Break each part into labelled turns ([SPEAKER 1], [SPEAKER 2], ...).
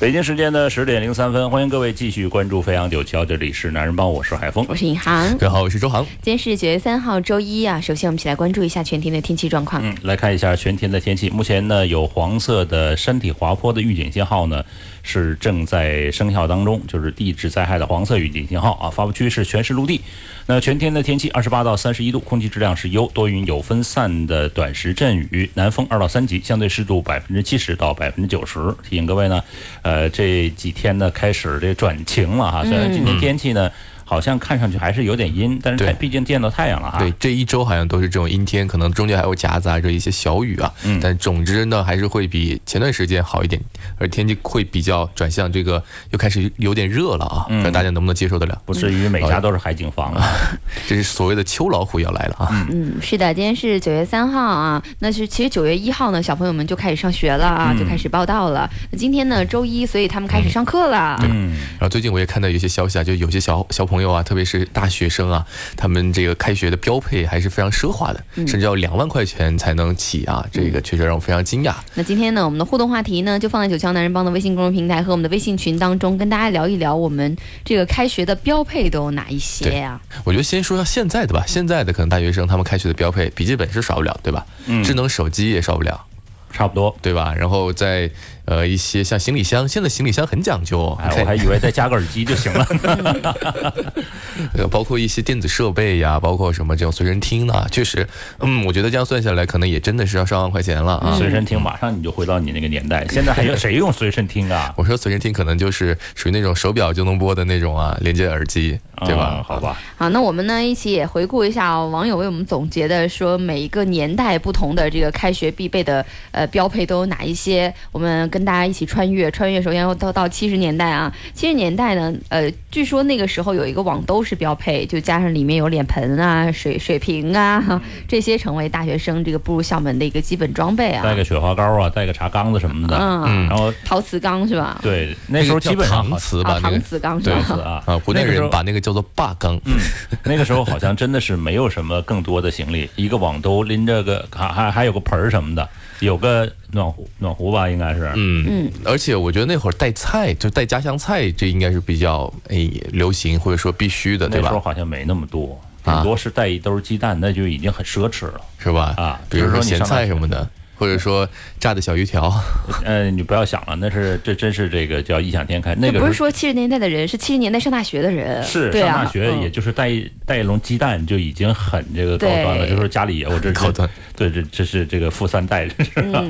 [SPEAKER 1] 北京时间的十点零三分，欢迎各位继续关注飞扬九七，这里是男人帮，我是海峰，
[SPEAKER 2] 我是尹航，
[SPEAKER 3] 大家好，我是周航。
[SPEAKER 2] 今天是九月三号，周一啊。首先，我们一起来关注一下全天的天气状况。
[SPEAKER 1] 嗯，来看一下全天的天气。目前呢，有黄色的山体滑坡的预警信号呢。是正在生效当中，就是地质灾害的黄色预警信号啊！发布区是全市陆地。那全天的天气，二十八到三十一度，空气质量是优，多云有分散的短时阵雨，南风二到三级，相对湿度百分之七十到百分之九十。提醒各位呢，呃，这几天呢开始这转晴了哈，虽然今天天气呢。好像看上去还是有点阴，但是它毕竟见到太阳了哈。
[SPEAKER 3] 对，这一周好像都是这种阴天，可能中间还有夹杂着一些小雨啊。嗯。但总之呢，还是会比前段时间好一点，而天气会比较转向这个，又开始有点热了啊。嗯。看大家能不能接受得了？
[SPEAKER 1] 不至于每家都是海景房啊。
[SPEAKER 3] 这是所谓的秋老虎要来了啊。
[SPEAKER 2] 嗯，是的，今天是九月三号啊。那是其实九月一号呢，小朋友们就开始上学了啊，就开始报道了。那今天呢，周一，所以他们开始上课了。
[SPEAKER 3] 嗯。然后最近我也看到有些消息啊，就有些小小朋友啊，特别是。大学生啊，他们这个开学的标配还是非常奢华的，甚至要两万块钱才能起啊！这个确实让我非常惊讶。
[SPEAKER 2] 那今天呢，我们的互动话题呢，就放在九霄男人帮的微信公众平台和我们的微信群当中，跟大家聊一聊我们这个开学的标配都有哪一些呀？
[SPEAKER 3] 我觉得先说下现在的吧，现在的可能大学生他们开学的标配，笔记本是少不了，对吧？嗯，智能手机也少不了，
[SPEAKER 1] 差不多，
[SPEAKER 3] 对吧？然后在。呃，一些像行李箱，现在行李箱很讲究，
[SPEAKER 1] 我还以为再加个耳机就行了。
[SPEAKER 3] 呃，包括一些电子设备呀，包括什么这种随身听呢？确实，嗯，我觉得这样算下来，可能也真的是要上万块钱了啊。
[SPEAKER 1] 随身听，马上你就回到你那个年代。现在还有谁用随身听啊？
[SPEAKER 3] 我说随身听可能就是属于那种手表就能播的那种啊，连接耳机，对吧？
[SPEAKER 1] 好吧。
[SPEAKER 2] 好，那我们呢一起也回顾一下网友为我们总结的，说每一个年代不同的这个开学必备的呃标配都有哪一些？我们跟大家一起穿越，穿越首先要到到七十年代啊。七十年代呢，呃，据说那个时候有一个网兜是标配，就加上里面有脸盆啊、水水瓶啊，这些成为大学生这个步入校门的一个基本装备啊。
[SPEAKER 1] 带个雪花膏啊，带个茶缸子什么的，嗯，然后
[SPEAKER 2] 陶瓷缸是吧？
[SPEAKER 1] 对，那时候基本上
[SPEAKER 3] 搪瓷吧，
[SPEAKER 2] 搪瓷缸是吧？
[SPEAKER 1] 啊
[SPEAKER 3] 啊，湖南人把那个叫做坝缸。
[SPEAKER 1] 嗯，那个时候好像真的是没有什么更多的行李，一个网兜拎着个还还还有个盆儿什么的。有个暖壶，暖壶吧，应该是。
[SPEAKER 3] 嗯嗯，而且我觉得那会儿带菜，就带家乡菜，这应该是比较诶流行或者说必须的，对吧？
[SPEAKER 1] 那时候好像没那么多，顶多是带一兜鸡蛋，那就已经很奢侈了，
[SPEAKER 3] 是吧？
[SPEAKER 1] 啊，
[SPEAKER 3] 比如说咸菜什么的。或者说炸的小鱼条，
[SPEAKER 1] 嗯，你不要想了，那是这真是这个叫异想天开。那个
[SPEAKER 2] 不是说七十年代的人，是七十年代上大学的人。
[SPEAKER 1] 是上大学，也就是带一带一笼鸡蛋就已经很这个高端了。就说家里我这
[SPEAKER 3] 高端，
[SPEAKER 1] 对，这这是这个富三代，是吧？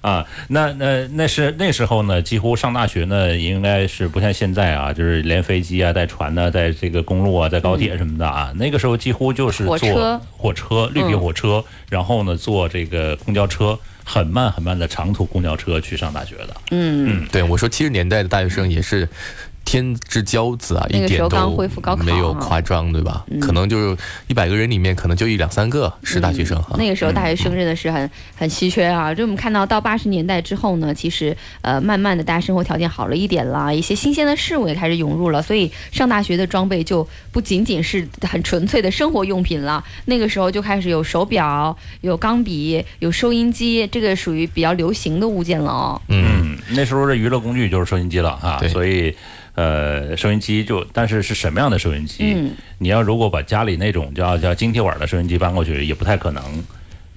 [SPEAKER 1] 啊，那那那是那时候呢，几乎上大学呢，应该是不像现在啊，就是连飞机啊、带船呢，在这个公路啊、在高铁什么的啊，那个时候几乎就是坐火车、绿皮火车，然后呢坐这个公交车，很慢很慢的长途公交车去上大学的。
[SPEAKER 2] 嗯，
[SPEAKER 3] 对，我说七十年代的大学生也是。天之骄子啊，一点都没有夸张，对吧？可能就是一百个人里面，可能就一两三个是大学生哈。
[SPEAKER 2] 那个时候大学生真的是很很稀缺啊。就我们看到到八十年代之后呢，其实呃，慢慢的大家生活条件好了一点了，一些新鲜的事物也开始涌入了，所以上大学的装备就不仅仅是很纯粹的生活用品了。那个时候就开始有手表、有钢笔、有收音机，这个属于比较流行的物件了哦。
[SPEAKER 1] 嗯，那时候的娱乐工具就是收音机了啊，所以。呃，收音机就，但是是什么样的收音机？嗯，你要如果把家里那种叫叫晶体管的收音机搬过去，也不太可能。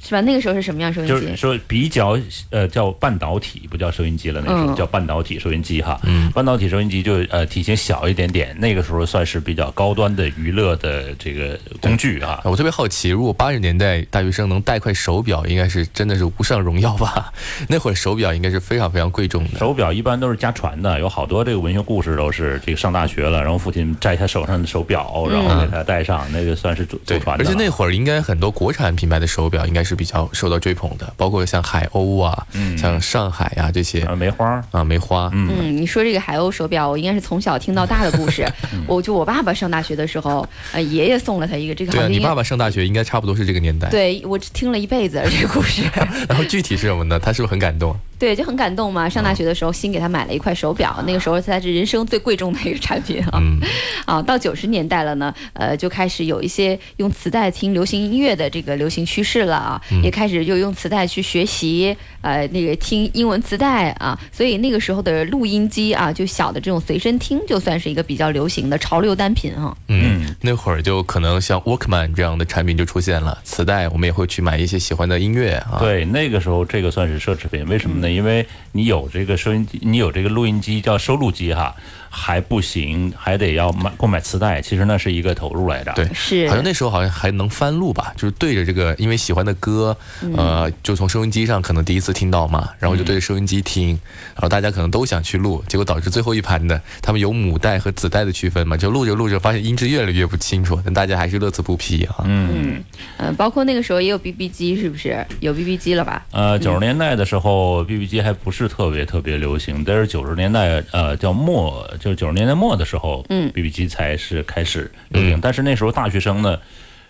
[SPEAKER 2] 是吧？那个时候是什么样收音
[SPEAKER 1] 机？就是说比较呃叫半导体，不叫收音机了，那时候叫半导体收音机哈。嗯。半导体收音机就呃体型小一点点，那个时候算是比较高端的娱乐的这个工具啊。
[SPEAKER 3] 我特别好奇，如果八十年代大学生能带块手表，应该是真的是无上荣耀吧？那会儿手表应该是非常非常贵重的。
[SPEAKER 1] 手表一般都是家传的，有好多这个文学故事都是这个上大学了，然后父亲摘下手上的手表，然后给他戴上，那个算是祖祖传的。
[SPEAKER 3] 而且那会儿应该很多国产品牌的手表应该是。是比较受到追捧的，包括像海鸥啊，
[SPEAKER 1] 嗯
[SPEAKER 3] 像上海呀、这些
[SPEAKER 1] 啊，梅花，
[SPEAKER 3] 啊梅花，嗯，
[SPEAKER 2] 嗯，你说这个海鸥手表，我应该是从小听到大的故事。我就我爸爸上大学的时候，呃，爷爷送了他一个，这个
[SPEAKER 3] 对啊，你爸爸上大学应该差不多是这个年代。
[SPEAKER 2] 对我听了一辈子这个故事。
[SPEAKER 3] 然后具体是什么呢？他是不是很感动？
[SPEAKER 2] 对，就很感动嘛。上大学的时候，新给他买了一块手表，那个时候才是人生最贵重的一个产品啊。
[SPEAKER 3] 嗯，
[SPEAKER 2] 啊，到九十年代了呢，呃，就开始有一些用磁带听流行音乐的这个流行趋势了啊，也开始就用磁带去学习，呃，那个听英文磁带啊，所以那个时候的录音机啊，就小的这种随身听，就算是一个比较流行的潮流单品哈、
[SPEAKER 3] 嗯，那会儿就可能像 Walkman 这样的产品就出现了，磁带我们也会去买一些喜欢的音乐啊。，
[SPEAKER 1] 对，那个时候这个算是奢侈品，为什么呢？因为你有这个收音机，你有这个录音机叫收录机哈，还不行，还得要买购买磁带，其实那是一个投入来着。
[SPEAKER 3] 对
[SPEAKER 2] 是
[SPEAKER 3] 好像那时候好像还能翻录吧，就是对着这个因为喜欢的歌，呃，就从收音机上可能第一次听到嘛，然后就对着收音机听，然后大家可能都想去录，结果导致最后一盘的他们有母带和子带的区分嘛，就录着录着发现音质越来越不清楚，但大家还是乐此不疲啊。
[SPEAKER 1] 嗯，
[SPEAKER 2] 嗯、包括那个时候也有 BB 机，是不是？有 BB 机了吧？
[SPEAKER 1] 呃，九十年代的时候，BB 机还不是特别特别流行，但是九十年代呃叫末，就是九十年代末的时候，
[SPEAKER 2] 嗯
[SPEAKER 1] ，BB 机才是开始流行。但是那时候大学生呢，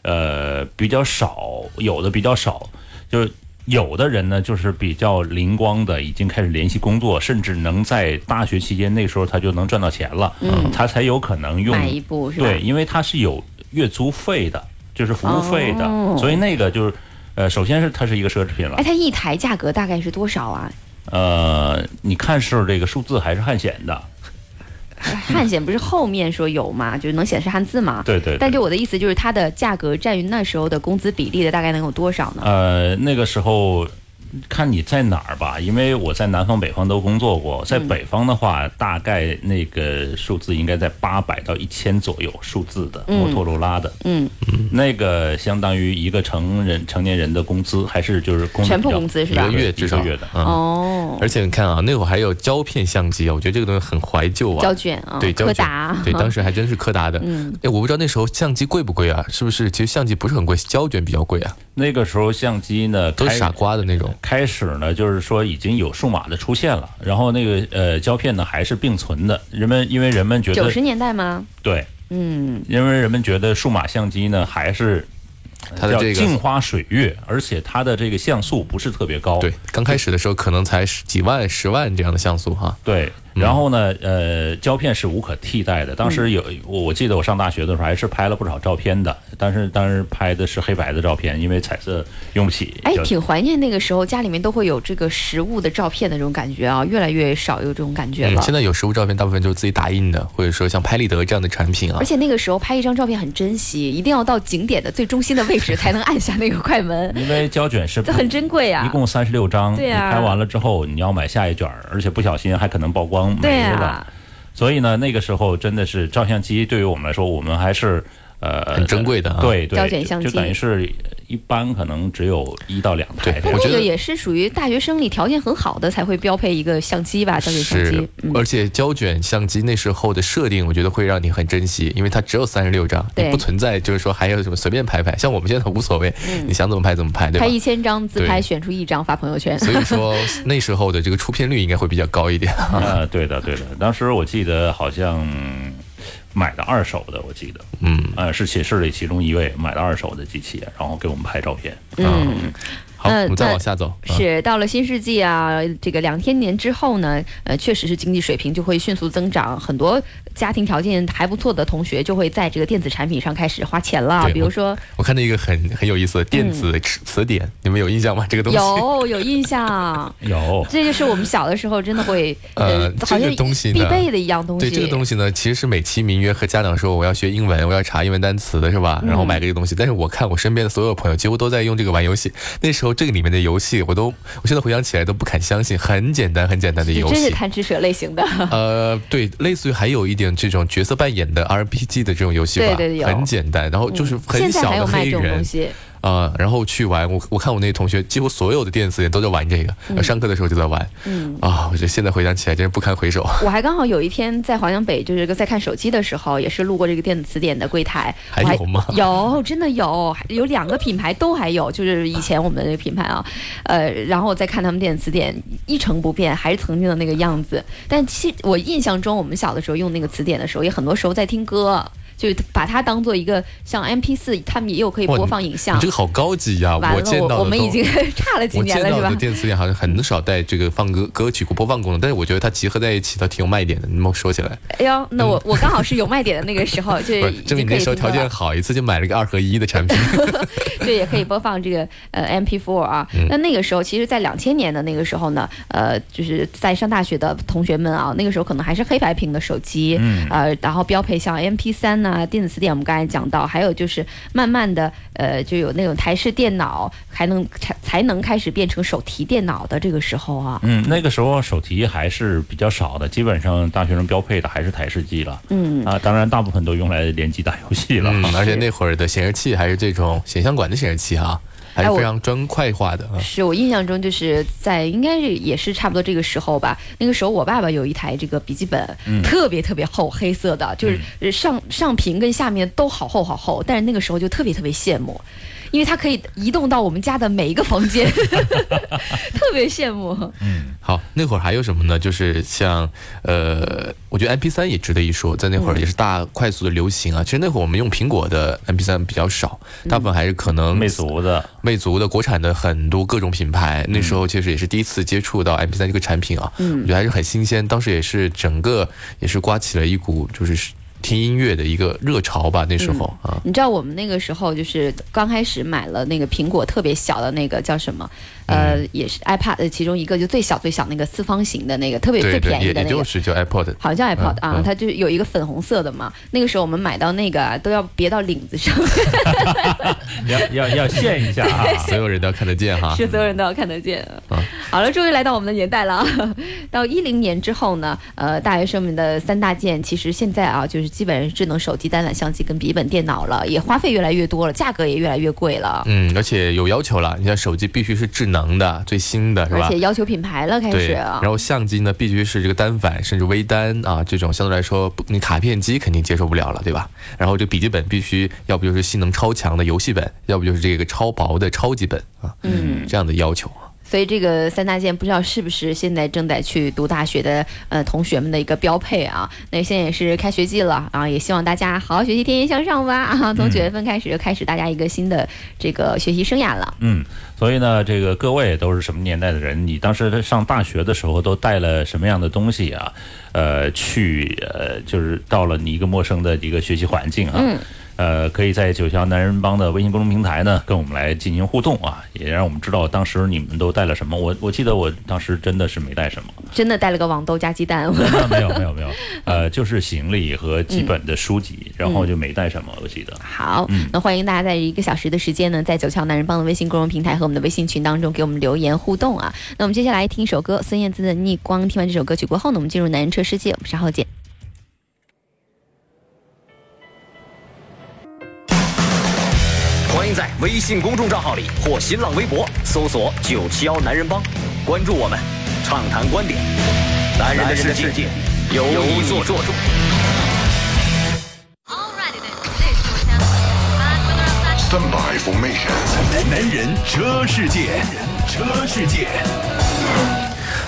[SPEAKER 1] 呃，比较少，有的比较少，就是有的人呢，就是比较灵光的，已经开始联系工作，甚至能在大学期间那时候他就能赚到钱了，
[SPEAKER 2] 嗯
[SPEAKER 1] 他才有可能用
[SPEAKER 2] 买一部是吧？
[SPEAKER 1] 对，因为他是有月租费的，就是服务费的，
[SPEAKER 2] 哦
[SPEAKER 1] 所以那个就是。呃，首先是它是一个奢侈品了
[SPEAKER 2] 哎，，它一台价格大概是多少啊？
[SPEAKER 1] 呃，你看是这个数字还是汉显的？
[SPEAKER 2] 汉显不是后面说有吗，就是能显示汉字吗？
[SPEAKER 1] 对对对
[SPEAKER 2] 但就我的意思就是，它的价格占于那时候的工资比例的大概能有多少呢？
[SPEAKER 1] 呃，那个时候看你在哪儿吧，因为我在南方、北方都工作过，在北方的话，大概那个数字应该在八百到一千左右，数字的摩托罗拉的，
[SPEAKER 2] 嗯，
[SPEAKER 1] 那个相当于一个成人成年人的工资，还是就是工资
[SPEAKER 2] 全部工资是吧？
[SPEAKER 3] 一个月
[SPEAKER 1] 一
[SPEAKER 3] 至少。
[SPEAKER 1] 个月的。
[SPEAKER 3] 嗯。
[SPEAKER 2] 哦，
[SPEAKER 3] 而且你看啊，那会儿还有胶片相机啊，我觉得这个东西很怀旧啊。
[SPEAKER 2] 胶卷啊，
[SPEAKER 3] 对，胶卷。
[SPEAKER 2] 柯达，
[SPEAKER 3] 对，当时还真是柯达的。
[SPEAKER 2] 嗯，
[SPEAKER 3] 哎，我不知道那时候相机贵不贵啊？是不是？其实相机不是很贵，胶卷比较贵啊，
[SPEAKER 1] 那个时候相机呢，开
[SPEAKER 3] 都傻瓜的那种。
[SPEAKER 1] 开始呢，就是说已经有数码的出现了，然后那个呃胶片呢还是并存的。人们因为人们觉得
[SPEAKER 2] 九十年代吗？
[SPEAKER 1] 对，
[SPEAKER 2] 嗯，
[SPEAKER 1] 因为人们觉得数码相机呢还是叫
[SPEAKER 3] 它的这个
[SPEAKER 1] 镜花水月，而且它的这个像素不是特别高。
[SPEAKER 3] 对，刚开始的时候可能才十几万、十万这样的像素哈。
[SPEAKER 1] 对，然后呢，呃，胶片是无可替代的。当
[SPEAKER 2] 嗯
[SPEAKER 1] 时有我我记得我上大学的时候还是拍了不少照片的，但是当时拍的是黑白的照片，因为彩色用不起。
[SPEAKER 2] 哎，挺怀念那个时候家里面都会有这个实物的照片的这种感觉啊，越来越少有这种感觉了。
[SPEAKER 3] 嗯，现在有实物照片，大部分就是自己打印的，或者说像拍立得这样的产品啊
[SPEAKER 2] 而。且那个时候拍一张照片很珍惜，一定要到景点的最中心的位置才能按下那个快门，
[SPEAKER 1] 因为胶卷是
[SPEAKER 2] 这很珍贵啊。
[SPEAKER 1] 一共三十六张，
[SPEAKER 2] 对
[SPEAKER 1] 拍完了之后你要买下一卷，而且不小心还可能曝光
[SPEAKER 2] 对
[SPEAKER 1] 没了。
[SPEAKER 2] 啊，
[SPEAKER 1] 所以呢，那个时候真的是照相机对于我们来说，我们还是呃
[SPEAKER 3] 很珍贵的啊
[SPEAKER 1] 对对，
[SPEAKER 2] 胶卷相机
[SPEAKER 1] 就等于是一般可能只有一到两台
[SPEAKER 3] 我觉得
[SPEAKER 2] 也是属于大学生里条件很好的才会标配一个相机吧，胶卷相
[SPEAKER 3] 是
[SPEAKER 2] 机。，嗯，
[SPEAKER 3] 而且胶卷相机那时候的设定，我觉得会让你很珍惜，因为它只有三十六张，不存在就是说还有什么随便拍拍，像我们现在无所谓，你想怎么拍怎么拍，对吧
[SPEAKER 2] 拍？一千张自拍，选出一张发朋友圈。
[SPEAKER 3] 所以说 那时候的这个出片率应该会比较高一点。
[SPEAKER 1] 啊，对的对的，当时我记得好像买的二手的，我记得，
[SPEAKER 3] 嗯，
[SPEAKER 1] 呃，是寝室里其中一位买的二手的机器，然后给我们拍照片。
[SPEAKER 2] 嗯，
[SPEAKER 3] 好，
[SPEAKER 2] 呃
[SPEAKER 3] 我们再往下走。啊
[SPEAKER 2] 是到了新世纪啊，这个两千年之后呢，呃，确实是经济水平就会迅速增长，很多家庭条件还不错的同学就会在这个电子产品上开始花钱了，比如说
[SPEAKER 3] 我看到一个很很有意思的电子词词典，你们有印象吗？这个东西。
[SPEAKER 2] 有有印象，
[SPEAKER 1] 有，
[SPEAKER 2] 这就是我们小的时候真的会
[SPEAKER 3] 呃
[SPEAKER 2] 好像
[SPEAKER 3] 这个东西
[SPEAKER 2] 必备的一样东西。
[SPEAKER 3] 对这个东西呢，其实是美其名曰和家长说我要学英文，我要查英文单词的是吧？然后买这个东西。但是我看我身边的所有朋友几乎都在用这个玩游戏。那时候这个里面的游戏，我都我现在回想起来都不敢相信，很简单很简单的游
[SPEAKER 2] 戏真是。贪吃蛇类型的，
[SPEAKER 3] 呃，对，类似于还有一点这种角色扮演的 RPG 的这种游戏吧，
[SPEAKER 2] 对对有。
[SPEAKER 3] 很简单，然后就是很小的黑人，
[SPEAKER 2] 西，
[SPEAKER 3] 呃，然后去玩。我我看我那同学几乎所有的电子词典都在玩这个，上课的时候就在玩。
[SPEAKER 2] 嗯，
[SPEAKER 3] 啊，我觉得现在回想起来真是不堪回首。
[SPEAKER 2] 我还刚好有一天在华强北，就是在看手机的时候，也是路过这个电子词典的柜台。
[SPEAKER 3] 还有吗？
[SPEAKER 2] 有，真的有，有两个品牌都还有，就是以前我们的那个品牌啊，呃，然后我再看他们电子词典一成不变，还是曾经的那个样子。但其我印象中，我们小的时候用那个词典的时候，也很多时候在听歌。就把它当做一个像 M P 四，他们也有可以播放影像。
[SPEAKER 3] 这个好高级呀！我见到
[SPEAKER 2] 我们已经 差了几年了，是吧？
[SPEAKER 3] 电子眼好像很少带这个放歌歌曲播放功能，但是我觉得它集合在一起，它挺有卖点的。你们说起来？
[SPEAKER 2] 哎呦，那我我刚好是有卖点的那个时候，就
[SPEAKER 3] 证明那时候条件好，一次就买了个二合一的产品。
[SPEAKER 2] 对，也可以播放这个呃 M P four 啊。那那个时候，其实，在两千年的那个时候呢，呃，就是在上大学的同学们啊，那个时候可能还是黑白屏的手机，呃，然后标配像 M P 三呐，电子词典我们。刚才讲到，还有就是慢慢的，呃，就有那种台式电脑，还能才才能开始变成手提电脑的这个时候啊。
[SPEAKER 1] 嗯，那个时候手提还是比较少的，基本上大学生标配的还是台式机了。嗯啊，当然大部分都用来联机打游戏了。
[SPEAKER 3] 嗯，而且那会儿的显示器还是这种显像管的显示器啊。还是非常砖块化的。
[SPEAKER 2] 是我印象中就是在应该是也是差不多这个时候吧。那个时候我爸爸有一台这个笔记本，特别特别厚，黑色的，就是上上屏跟下面都好厚好厚。但是那个时候就特别特别羡慕。因为它可以移动到我们家的每一个房间，特别羡慕。
[SPEAKER 3] 嗯，好，那会儿还有什么呢？就是像呃，我觉得 M P 三也值得一说，在那会儿也是大快速的流行啊。其实那会儿我们用苹果的 M P 三比较少，大部分还是可能
[SPEAKER 1] 魅族的、
[SPEAKER 3] 魅族的国产的很多各种品牌。那时候其实也是第一次接触到 M P 三这个产品啊，我觉得还是很新鲜。当时也是整个也是刮起了一股就是。听音乐的一个热潮吧，那时候啊，
[SPEAKER 2] 你知道我们那个时候就是刚开始买了那个苹果特别小的那个叫什么？呃，也是 iPad 的其中一个，就最小最小那个四方形的那个，特别最便宜的那
[SPEAKER 3] 个，就是叫 iPod，
[SPEAKER 2] 好像叫 iPod 啊，它就是有一个粉红色的嘛。那个时候我们买到那个啊都要别到领子上，
[SPEAKER 1] 要要要炫一下啊，
[SPEAKER 3] 所有人都要看得见哈，
[SPEAKER 2] 是所有人都要看得见。好了，终于来到我们的年代了，到一零年之后呢，呃，大学生们的三大件，其实现在啊，就是基本上智能手机、单反相机跟笔记本电脑了，也花费越来越多了，价格也越来越贵了。
[SPEAKER 3] 嗯，而且有要求了，你像手机必须是智能。能的最新的是吧？
[SPEAKER 2] 而且要求品牌了，开始。然
[SPEAKER 3] 后相机呢，必须是这个单反，甚至微单啊，这种相对来说，你卡片机肯定接受不了了，对吧？然后这笔记本必须，要不就是性能超强的游戏本，要不就是这个超薄的超级本啊，嗯，这样的要求。
[SPEAKER 2] 所以这个三大件不知道是不是现在正在去读大学的呃同学们的一个标配啊？那现在也是开学季了啊，也希望大家好好学习，天天向上吧啊！从九月份开始就开始大家一个新的这个学习生涯了。
[SPEAKER 1] 嗯，所以呢，这个各位都是什么年代的人？你当时上大学的时候都带了什么样的东西啊？呃，去呃，就是到了你一个陌生的一个学习环境啊。呃，可以在九霄男人帮的微信公众平台呢，跟我们来进行互动啊，也让我们知道当时你们都带了什么。我我记得我当时真的是没带什么，
[SPEAKER 2] 真的带了个网豆加鸡蛋。
[SPEAKER 1] 没有没有没有，呃，就是行李和基本的书籍，然后就没带什么。我记得。
[SPEAKER 2] 好，那欢迎大家在一个小时的时间呢，在九霄男人帮的微信公众平台和我们的微信群当中给我们留言互动啊。那我们接下来听一首歌，孙燕姿的《逆光》。听完这首歌曲过后呢，我们进入男人车世界，我们稍后见。
[SPEAKER 4] 欢迎在微信公众账号里或新浪微博搜索“九七幺男人帮”，关注我们，畅谈观点。男人的世界由你做主。Stand by formation。男人车世界，车世界。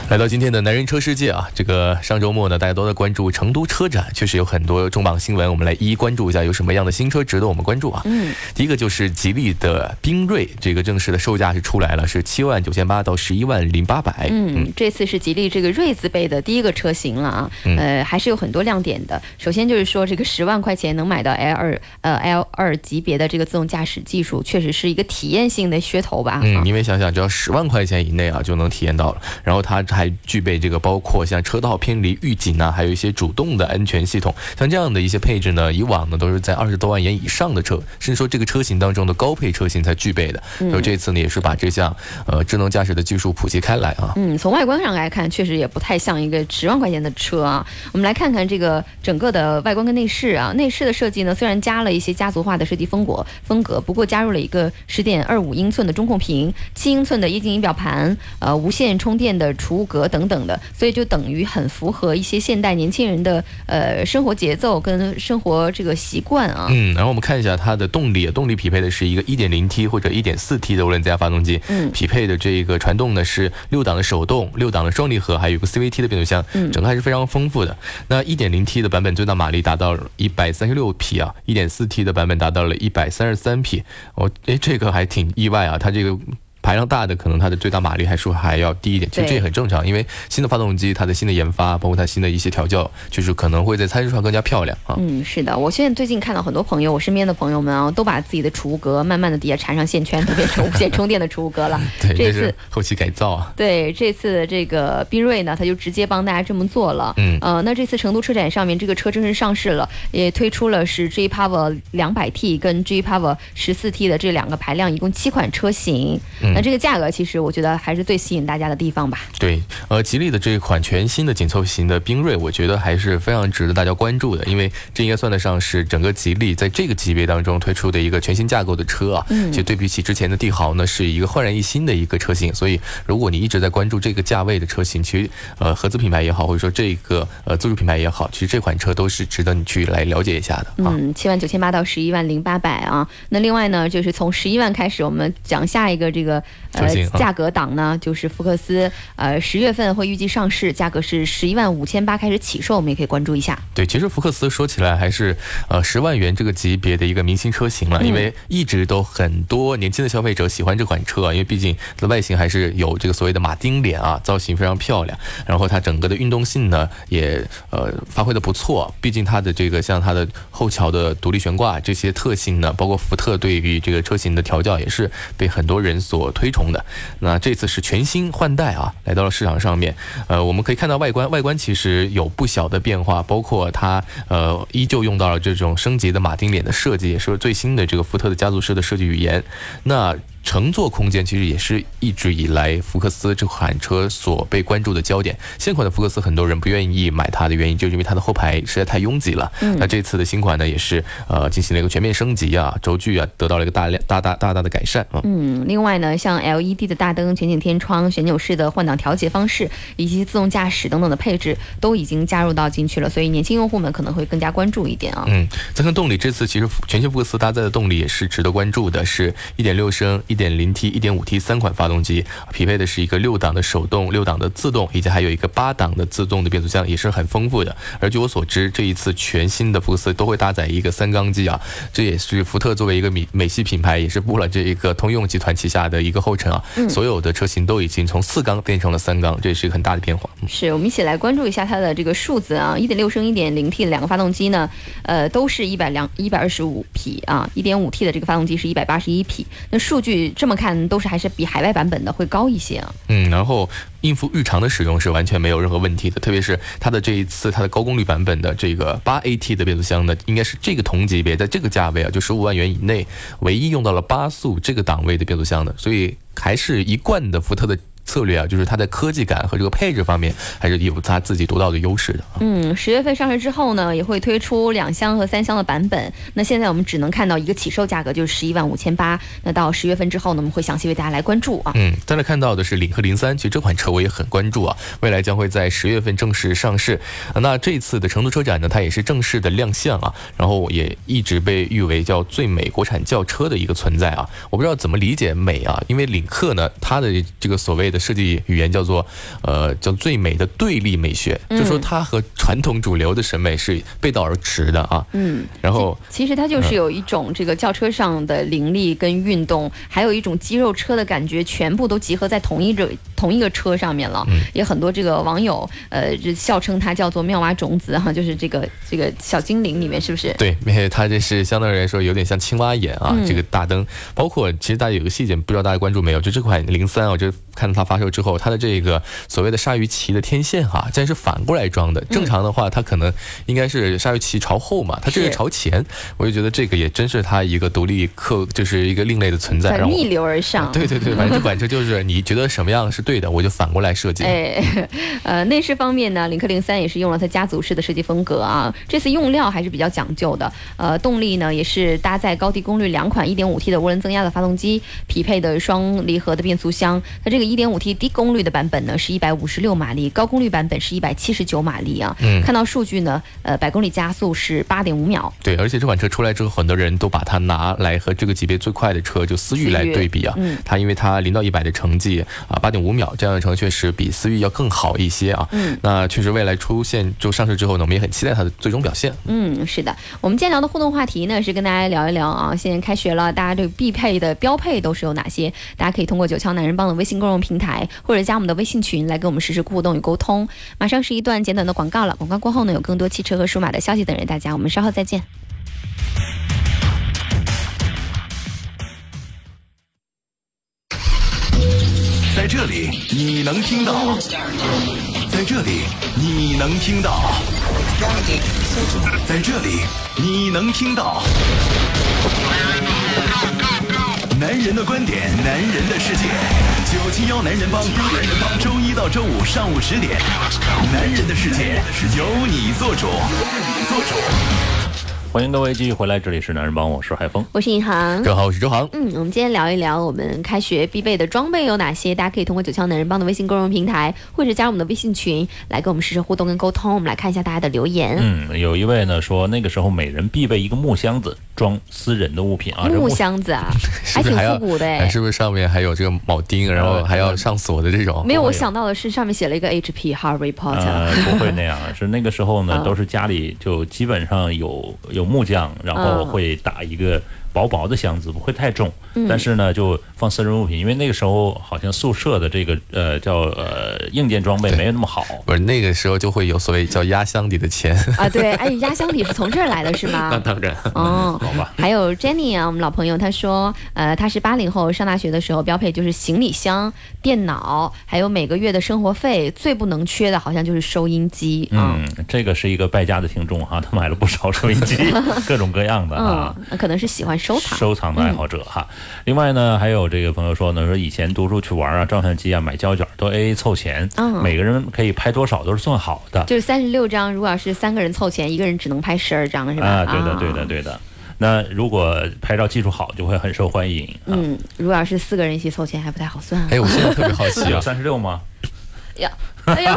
[SPEAKER 3] 来到今天的男人车世界啊，这个上周末呢，大家都在关注成都车展，确实有很多重磅新闻，我们来一一关注一下，有什么样的新车值得我们关注啊？嗯，第一个就是吉利的缤瑞，这个正式的售价是出来了，是七万九千八到十一万零八百。
[SPEAKER 2] 嗯，这次是吉利这个锐字辈的第一个车型了啊，呃，还是有很多亮点的。首先就是说，这个十万块钱能买到 L 二呃 L 二级别的这个自动驾驶技术，确实是一个体验性的噱头吧？
[SPEAKER 3] 嗯，因为想想只要十万块钱以内啊，就能体验到了，然后它。它还具备这个包括像车道偏离预警啊，还有一些主动的安全系统，像这样的一些配置呢，以往呢都是在二十多万元以上的车，甚至说这个车型当中的高配车型才具备的。所以这次呢也是把这项呃智能驾驶的技术普及开来啊。
[SPEAKER 2] 嗯，从外观上来看，确实也不太像一个十万块钱的车啊。我们来看看这个整个的外观跟内饰啊，内饰的设计呢虽然加了一些家族化的设计风格风格，不过加入了一个十点二五英寸的中控屏，七英寸的液晶仪表盘，呃，无线充电的储物格等等的，所以就等于很符合一些现代年轻人的呃生活节奏跟生活这个习惯啊。
[SPEAKER 3] 嗯，然后我们看一下它的动力，动力匹配的是一个 1.0T 或者 1.4T 的涡轮增压发动机，
[SPEAKER 2] 嗯，
[SPEAKER 3] 匹配的这个传动呢是六档的手动，六档的双离合，还有一个 CVT 的变速箱，
[SPEAKER 2] 嗯，
[SPEAKER 3] 整个还是非常丰富的。那 1.0T 的版本最大马力达到一百三十六匹啊，1.4T 的版本达到了一百三十三匹。哦，诶，这个还挺意外啊，它这个。排量大的可能它的最大马力还数还要低一点，其实这也很正常，因为新的发动机它的新的研发，包括它新的一些调教，就是可能会在参数上更加漂亮啊。
[SPEAKER 2] 嗯，是的，我现在最近看到很多朋友，我身边的朋友们啊，都把自己的储物格慢慢的底下缠上线圈，都变成无线充电的储物格了。
[SPEAKER 3] 对，
[SPEAKER 2] 这次
[SPEAKER 3] 后期改造啊。
[SPEAKER 2] 对，这次这个缤瑞呢，它就直接帮大家这么做了。
[SPEAKER 3] 嗯，
[SPEAKER 2] 呃，那这次成都车展上面，这个车正式上市了，也推出了是 G Power 两百 T 跟 G Power 十四 T 的这两个排量，一共七款车型。那这个价格其实。我觉得还是最吸引大家的地方吧。
[SPEAKER 3] 对，呃，吉利的这一款全新的紧凑型的缤瑞，我觉得还是非常值得大家关注的，因为这应该算得上是整个吉利在这个级别当中推出的一个全新架构的车啊。
[SPEAKER 2] 嗯。
[SPEAKER 3] 其实对比起之前的帝豪呢，是一个焕然一新的一个车型。所以，如果你一直在关注这个价位的车型，其实呃，合资品牌也好，或者说这个呃自主品牌也好，其实这款车都是值得你去来了解一下的。
[SPEAKER 2] 嗯，七万九千八到十一万零八百啊。那另外呢，就是从十一万开始，我们讲下一个这个呃价格档呢。就是福克斯，呃，十月份会预计上市，价格是十一万五千八开始起售，我们也可以关注一下。
[SPEAKER 3] 对，其实福克斯说起来还是呃十万元这个级别的一个明星车型了，因为一直都很多年轻的消费者喜欢这款车啊，因为毕竟它的外形还是有这个所谓的马丁脸啊，造型非常漂亮，然后它整个的运动性呢也呃发挥的不错，毕竟它的这个像它的后桥的独立悬挂这些特性呢，包括福特对于这个车型的调教也是被很多人所推崇的。那这次是全。新换代啊，来到了市场上面。呃，我们可以看到外观，外观其实有不小的变化，包括它呃依旧用到了这种升级的马丁脸的设计，也是最新的这个福特的家族式的设计语言。那乘坐空间其实也是一直以来福克斯这款车所被关注的焦点。现款的福克斯很多人不愿意买它的原因，就是因为它的后排实在太拥挤了。那这次的新款呢，也是呃进行了一个全面升级啊，轴距啊得到了一个大量大大大大的改善啊。
[SPEAKER 2] 嗯，另外呢，像 LED 的大灯、全景天窗、旋钮式的换挡调节方式以及自动驾驶等等的配置都已经加入到进去了，所以年轻用户们可能会更加关注一点啊。
[SPEAKER 3] 嗯，再看动力，这次其实全新福克斯搭载的动力也是值得关注的，是一点六升。1.0T、1.5T 三款发动机，匹配的是一个六档的手动、六档的自动，以及还有一个八档的自动的变速箱，也是很丰富的。而据我所知，这一次全新的福克斯都会搭载一个三缸机啊，这也是福特作为一个美美系品牌，也是步了这一个通用集团旗下的一个后尘啊。所有的车型都已经从四缸变成了三缸，这也是个很大的变化。
[SPEAKER 2] 是，我们一起来关注一下它的这个数字啊。1.6升、1.0T 两个发动机呢，呃，都是一百两、一百二十五匹啊。1.5T 的这个发动机是一百八十一匹。那数据。这么看，都是还是比海外版本的会高一些啊。
[SPEAKER 3] 嗯，然后应付日常的使用是完全没有任何问题的，特别是它的这一次它的高功率版本的这个八 AT 的变速箱呢，应该是这个同级别在这个价位啊，就十五万元以内，唯一用到了八速这个档位的变速箱的，所以还是一贯的福特的。策略啊，就是它在科技感和这个配置方面，还是有它自己独到的优势的。
[SPEAKER 2] 嗯，十月份上市之后呢，也会推出两厢和三厢的版本。那现在我们只能看到一个起售价格，就是十一万五千八。那到十月份之后呢，我们会详细为大家来关注啊。
[SPEAKER 3] 嗯，再来看到的是领克零三，其实这款车我也很关注啊，未来将会在十月份正式上市。那这次的成都车展呢，它也是正式的亮相啊，然后也一直被誉为叫最美国产轿车的一个存在啊。我不知道怎么理解美啊，因为领克呢，它的这个所谓的设计语言叫做，呃，叫最美的对立美学，就说它和传统主流的审美是背道而驰的啊。
[SPEAKER 2] 嗯，
[SPEAKER 3] 然后
[SPEAKER 2] 其实它就是有一种这个轿车上的凌厉跟运动，还有一种肌肉车的感觉，全部都集合在同一个。同一个车上面了。也很多这个网友呃就笑称它叫做妙蛙种子哈，就是这个这个小精灵里面是不是？
[SPEAKER 3] 对，因 为它这是相对来说有点像青蛙眼啊，这个大灯，包括其实大家有个细节，不知道大家关注没有？就这款零三啊，就看到它发售之后，它的这个所谓的鲨鱼鳍的天线哈，竟然是反过来装的。正常的话，它可能应该是鲨鱼鳍朝后嘛，它这个朝前，我就觉得这个也真是它一个独立客，就是一个另类的存在，
[SPEAKER 2] 逆流而上。
[SPEAKER 3] 对对对，反正这款车就是你觉得什么样是对的，我就反过来设计。
[SPEAKER 2] 哎，呃，内饰方面呢，领克零三也是用了它家族式的设计风格啊，这次用料还是比较讲究的。呃，动力呢也是搭载高低功率两款 1.5T 的涡轮增压的发动机，匹配的双离合的变速箱。它这个 1.5T 低功率的版本呢是156马力，高功率版本是179马力啊。嗯，看到数据呢，呃，百公里加速是8.5秒。
[SPEAKER 3] 对，而且这款车出来之后，很多人都把它拿来和这个级别最快的车就思域来对比啊。嗯，它因为它零到一百的成绩啊8.5秒，这样的成绩确实比思域要更好一些啊。嗯，那确实未来出现就上市之后呢，我们也很期待它的最终表现。
[SPEAKER 2] 嗯，是的，我们今天聊的互动话题呢是跟大家聊一聊啊，现在开学了，大家对必配的标配都是有哪些？大家可以通过九强男人帮的微信公众平台台或者加我们的微信群来跟我们实时互动与沟通。马上是一段简短的广告了，广告过后呢，有更多汽车和数码的消息等着大家，我们稍后再见。
[SPEAKER 4] 在这里你能听到，在这里你能听到，在这里你能听到。男人的观点，男人的世界。九七幺男人帮，男人帮，周一到周五上午十点，男人的世界由你做主，由你做主。
[SPEAKER 1] 欢迎各位继续回来，这里是男人帮，我是海峰，
[SPEAKER 2] 我是银行，
[SPEAKER 3] 各位好，我是周航。
[SPEAKER 2] 嗯，我们今天聊一聊我们开学必备的装备有哪些？大家可以通过九腔男人帮的微信公众平台，或者加入我们的微信群来跟我们实时互动跟沟通。我们来看一下大家的留言。
[SPEAKER 1] 嗯，有一位呢说，那个时候每人必备一个木箱子，装私人的物品啊。
[SPEAKER 2] 木箱子啊，还挺复古的哎。
[SPEAKER 3] 是不是上面还有这个铆钉，然后还要上锁的这种？
[SPEAKER 2] 没有，我想到的是上面写了一个 HP Harry Potter。
[SPEAKER 1] 不会那样，是那个时候呢，都是家里就基本上有有木匠，然后。后会打一个。薄薄的箱子不会太重，但是呢，就放私人物品，因为那个时候好像宿舍的这个呃叫呃硬件装备没有那么好，
[SPEAKER 3] 不是那个时候就会有所谓叫压箱底的钱
[SPEAKER 2] 啊，对，哎，压箱底是从这儿来的是吗？
[SPEAKER 3] 那当然，
[SPEAKER 2] 哦，
[SPEAKER 1] 好吧。
[SPEAKER 2] 还有 Jenny 啊，我们老朋友，他说，呃，他是八零后，上大学的时候标配就是行李箱、电脑，还有每个月的生活费，最不能缺的好像就是收音机。
[SPEAKER 1] 嗯，这个是一个败家的听众哈，他买了不少收音机，各种各样的啊，
[SPEAKER 2] 可能是喜欢。收藏
[SPEAKER 1] 收藏的爱好者哈，另外呢，还有这个朋友说呢，说以前读书去玩啊，照相机啊，买胶卷都 A A 凑钱，每个人可以拍多少都是算好的，
[SPEAKER 2] 就是三十六张，如果要是三个人凑钱，一个人只能拍十二张是吧？
[SPEAKER 1] 啊，对的，对的，对的。那如果拍照技术好，就会很受欢迎。
[SPEAKER 2] 嗯，如果要是四个人一起凑钱，还不太好算。
[SPEAKER 3] 哎，我现在特别好奇啊，
[SPEAKER 1] 三十六吗？
[SPEAKER 2] 呀。哎呀，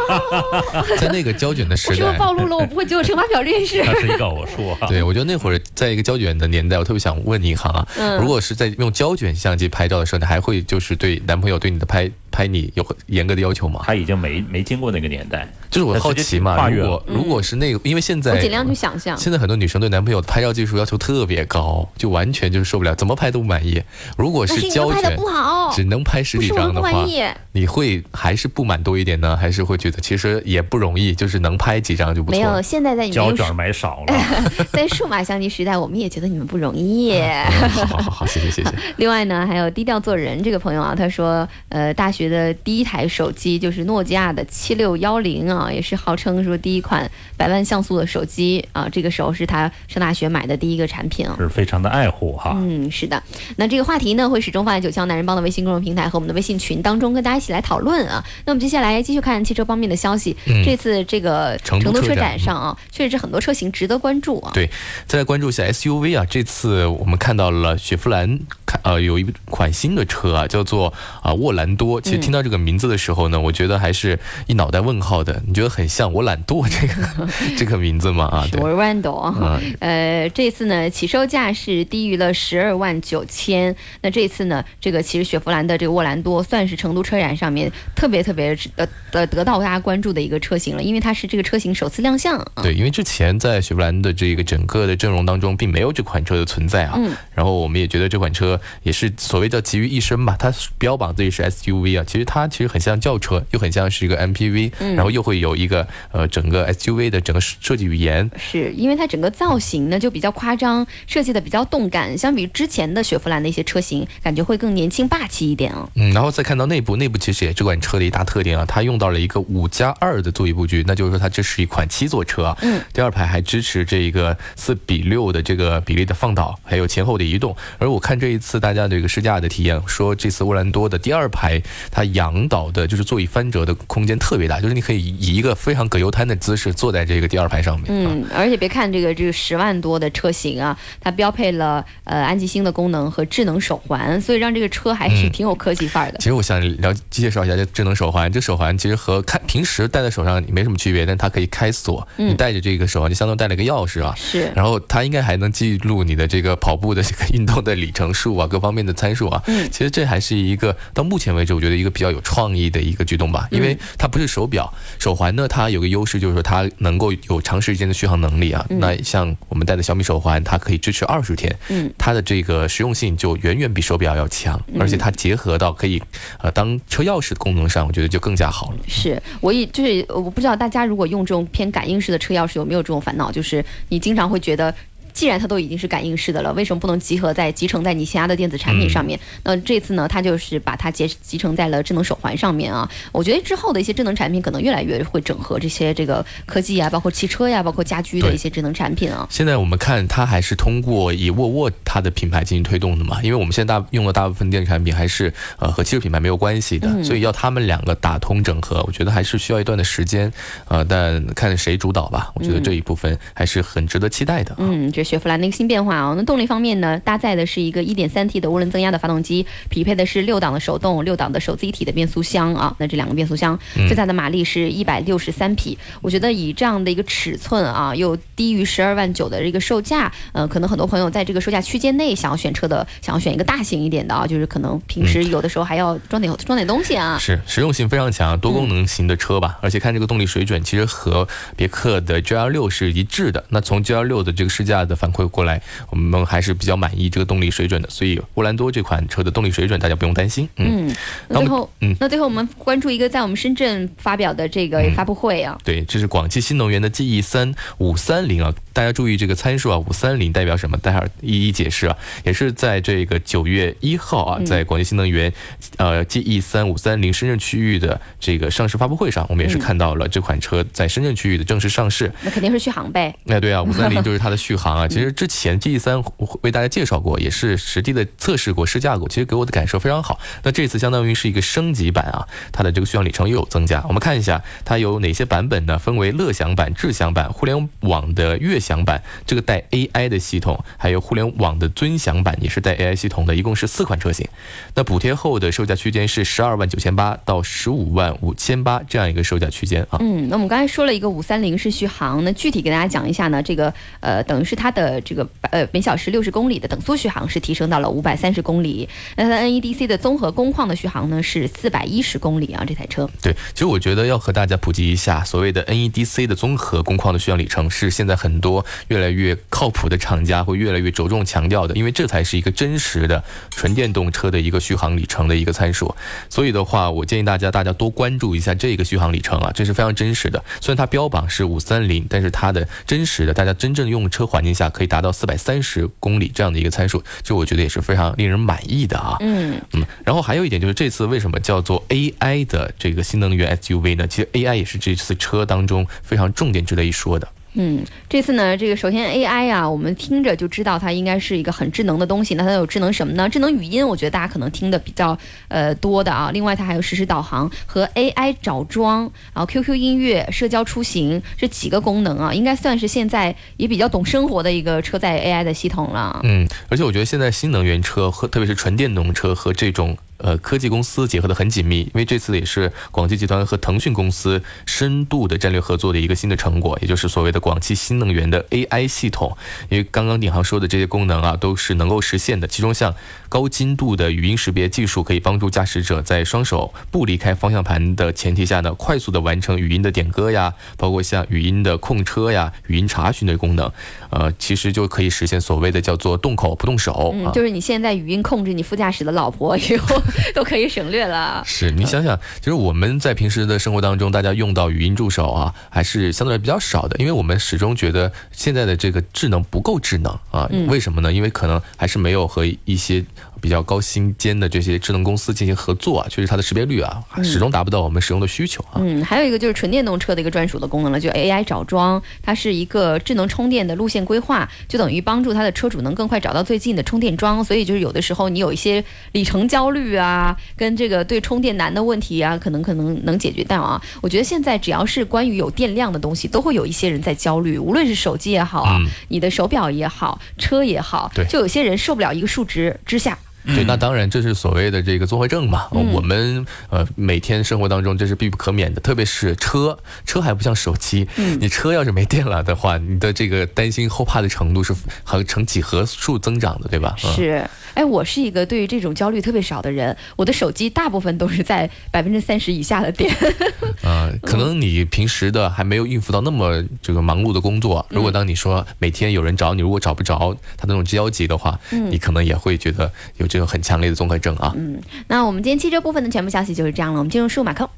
[SPEAKER 3] 在那个胶卷的时代，是
[SPEAKER 2] 不是暴露了我不会九九乘法表这件事？
[SPEAKER 1] 他是一个我说，
[SPEAKER 3] 对我觉得那会儿在一个胶卷的年代，我特别想问你一行啊，如果是在用胶卷相机拍照的时候，你还会就是对男朋友对你的拍？拍你有严格的要求吗？
[SPEAKER 1] 他已经没没经过那个年代，
[SPEAKER 3] 就是我好奇嘛。如果如果是那个，因为现在
[SPEAKER 2] 我尽量去想象，
[SPEAKER 3] 现在很多女生对男朋友的拍照技术要求特别高，就完全就是受不了，怎么拍都不满意。如果是胶卷，不好只能拍十几张的话，你会还是不满多一点呢？还是会觉得其实也不容易，就是能拍几张就不错。
[SPEAKER 2] 没有，现在在你们
[SPEAKER 1] 胶卷买少了，
[SPEAKER 2] 在数码相机时代，我们也觉得你们不容易。
[SPEAKER 3] 好好好，谢谢谢谢。
[SPEAKER 2] 另外呢，还有低调做人这个朋友啊，他说，呃，大学的第一台。手机就是诺基亚的七六幺零啊，也是号称说第一款百万像素的手机啊。这个时候是他上大学买的第一个产品啊，
[SPEAKER 1] 是非常的爱护哈。
[SPEAKER 2] 嗯，是的。那这个话题呢，会始终放在九霄男人帮的微信公众平台和我们的微信群当中，跟大家一起来讨论啊。那我们接下来继续看汽车方面的消息。这次这个成都车展上啊，确实是很多车型值得关注啊。
[SPEAKER 3] 对，再来关注一下 SUV 啊。这次我们看到了雪佛兰，看呃有一款新的车啊，叫做啊沃兰多。其实听到这个名字的。时候呢，我觉得还是一脑袋问号的。你觉得很像我懒惰这个 这个名字吗？啊，
[SPEAKER 2] 我是万朵。呃，这次呢，起售价是低于了十二万九千。那这次呢，这个其实雪佛兰的这个沃兰多算是成都车展上面特别特别呃得得到大家关注的一个车型了，因为它是这个车型首次亮相。
[SPEAKER 3] 对，因为之前在雪佛兰的这个整个的阵容当中，并没有这款车的存在啊。嗯。然后我们也觉得这款车车也是所谓叫集于一身吧，它标榜自己是 SUV 啊，其实它其实很像轿车，又很像是一个 MPV，然后又会有一个呃整个 SUV 的整个设计语言。
[SPEAKER 2] 是因为它整个造型呢就比较夸张，设计的比较动感，相比于之前的雪佛兰的一些车型，感觉会更年轻霸气一点啊。
[SPEAKER 3] 嗯，然后再看到内部，内部其实也这款车的一大特点啊，它用到了一个五加二的座椅布局，那就是说它这是一款七座车啊。嗯，第二排还支持这一个四比六的这个比例的放倒，还有前后的移动。而我看这一次大家这个试驾的体验，说这次沃兰多的第二排它仰倒的，就是座椅翻折的空间特别大，就是你可以以一个非常葛优瘫的姿势坐在这个第二排上面。
[SPEAKER 2] 嗯，而且别看这个这个十万多的车型啊，它标配了呃安吉星的功能和智能手环，所以让这个车还是挺有科技范儿的。
[SPEAKER 3] 其实我想了介绍一下这智能手环，这手环其实和看平时戴在手上没什么区别，但它可以开锁，你带着这个手环就相当于带了一个钥匙啊。
[SPEAKER 2] 是，
[SPEAKER 3] 然后它应该还能记录你的这个跑步的这个运动的里程数啊，各方面的参数啊。嗯，其实这还是一个到目前为止我觉得一个比较有创意的一个举动吧，因为它不是手表，手环呢它有个优势就是说它能够有长时间的续航能力啊。那像我们戴的小米手环，它可以支持二十天，嗯，它的这个实用性就远远比手表要强，而且它结合到可以呃当车钥匙的功能上，我觉得就更加好了。
[SPEAKER 2] 是我也就是我不知道大家如果用这种偏感应式的车钥匙有没有这种烦恼，就是你经常会觉得。既然它都已经是感应式的了，为什么不能集合在集成在你其他的电子产品上面？那这次呢，它就是把它集集成在了智能手环上面啊。我觉得之后的一些智能产品可能越来越会整合这些这个科技啊，包括汽车呀，包括家居的一些智能产品啊。
[SPEAKER 3] 现在我们看它还是通过以沃尔沃它的品牌进行推动的嘛，因为我们现在大用的大部分电子产品还是呃和汽车品牌没有关系的，所以要他们两个打通整合，我觉得还是需要一段的时间呃，但看谁主导吧，我觉得这一部分还是很值得期待的。
[SPEAKER 2] 嗯，这雪佛兰的一个新变化。啊，那动力方面呢，搭载的是一个 1.3T 的涡轮增压的发动机，匹配的是六档的手动、六档的手自一体的变速箱啊。那这两个变速箱最大的马力是一百六十三匹。我觉得以这样的一个尺寸啊，又低于十二万九的这个售价，呃，可能很多朋友在这个售价区间内想要选车的，想要选一个大型一点的啊，就是可能平时有的时候还要装点装点东西啊。
[SPEAKER 3] 是实用性非常强，多功能型的车吧。而且看这个动力水准，其实和别克的 GL 六是一致的。那从 GL 六的这个试驾的反馈过来。我们还是比较满意这个动力水准的，所以沃兰多这款车的动力水准大家不用担心。
[SPEAKER 2] 嗯，那最后，嗯，那最后我们关注一个在我们深圳发表的这个发布会啊。
[SPEAKER 3] 对，这是广汽新能源的 GE 三五三零啊，大家注意这个参数啊，五三零代表什么？待会儿一一解释啊。也是在这个九月一号啊，在广汽新能源呃 GE 三五三零深圳区域的这个上市发布会上，我们也是看到了这款车在深圳区域的正式上市。
[SPEAKER 2] 那肯定是续航呗。
[SPEAKER 3] 哎，对啊，五三零就是它的续航啊。其实之前 GE 三为大家介绍过，也是实地的测试过、试驾过，其实给我的感受非常好。那这次相当于是一个升级版啊，它的这个续航里程又有增加。我们看一下它有哪些版本呢？分为乐享版、智享版、互联网的悦享版，这个带 AI 的系统，还有互联网的尊享版也是带 AI 系统的，一共是四款车型。那补贴后的售价区间是十二万九千八到十五万五千八这样一个售价区间啊。
[SPEAKER 2] 嗯，那我们刚才说了一个五三零是续航，那具体给大家讲一下呢？这个呃，等于是它的这个呃每小时六十公里的等速续航是提升到了五百三十公里，那它 NEDC 的综合工况的续航呢是四百一十公里啊，这台车。
[SPEAKER 3] 对，其实我觉得要和大家普及一下，所谓的 NEDC 的综合工况的续航里程是现在很多越来越靠谱的厂家会越来越着重强调的，因为这才是一个真实的纯电动车的一个续航里程的一个参数。所以的话，我建议大家大家多关注一下这个续航里程啊，这是非常真实的。虽然它标榜是五三零，但是它的真实的大家真正用车环境下可以达到四百三十公里这样的一个参数。就我觉得也是非常令人满意的啊，嗯嗯，然后还有一点就是这次为什么叫做 AI 的这个新能源 SUV 呢？其实 AI 也是这次车当中非常重点值得一说的。
[SPEAKER 2] 嗯，这次呢，这个首先 AI 啊，我们听着就知道它应该是一个很智能的东西。那它有智能什么呢？智能语音，我觉得大家可能听的比较呃多的啊。另外，它还有实时导航和 AI 找装，然后 QQ 音乐、社交出行这几个功能啊，应该算是现在也比较懂生活的一个车载 AI 的系统了。
[SPEAKER 3] 嗯，而且我觉得现在新能源车和特别是纯电动车和这种呃科技公司结合的很紧密，因为这次也是广汽集团和腾讯公司深度的战略合作的一个新的成果，也就是所谓的广汽新能源的 AI 系统。因为刚刚鼎航说的这些功能啊，都是能够实现的。其中像高精度的语音识别技术，可以帮助驾驶者在双手不离开方向盘的前提下呢，快速的完成语音的点歌呀，包括像语音的控车呀、语音查询的功能，呃，其实就可以实现所谓的叫做动口不动手
[SPEAKER 2] 嗯，就是你现在语音控制你副驾驶的老婆，以后都可以省略了。
[SPEAKER 3] 是你想想，其实我们在平时的生活当中，大家用到语音助手啊，还是相对来比较少的，因为我们始终觉得现在的这个智能不够智能啊。为什么呢？因为可能还是没有和一些。比较高新尖的这些智能公司进行合作啊，确实它的识别率啊，始终达不到我们使用的需求啊。
[SPEAKER 2] 嗯，还有一个就是纯电动车的一个专属的功能了，就 AI 找桩，它是一个智能充电的路线规划，就等于帮助它的车主能更快找到最近的充电桩。所以就是有的时候你有一些里程焦虑啊，跟这个对充电难的问题啊，可能可能能解决掉啊。我觉得现在只要是关于有电量的东西，都会有一些人在焦虑，无论是手机也好啊，你的手表也好，车也好，
[SPEAKER 3] 对，
[SPEAKER 2] 就有些人受不了一个数值之下。
[SPEAKER 3] 对，那当然这是所谓的这个综合症嘛。我们呃每天生活当中这是必不可免的，特别是车，车还不像手机，你车要是没电了的话，你的这个担心后怕的程度是和成几何数增长的，对吧？
[SPEAKER 2] 是，哎，我是一个对于这种焦虑特别少的人，我的手机大部分都是在百分之三十以下的电。
[SPEAKER 3] 啊，可能你平时的还没有应付到那么这个忙碌的工作，如果当你说每天有人找你，如果找不着他那种焦急的话，你可能也会觉得有这。有很强烈的综合症啊。
[SPEAKER 2] 嗯，那我们今天汽车部分的全部消息就是这样了。我们进入数码坑。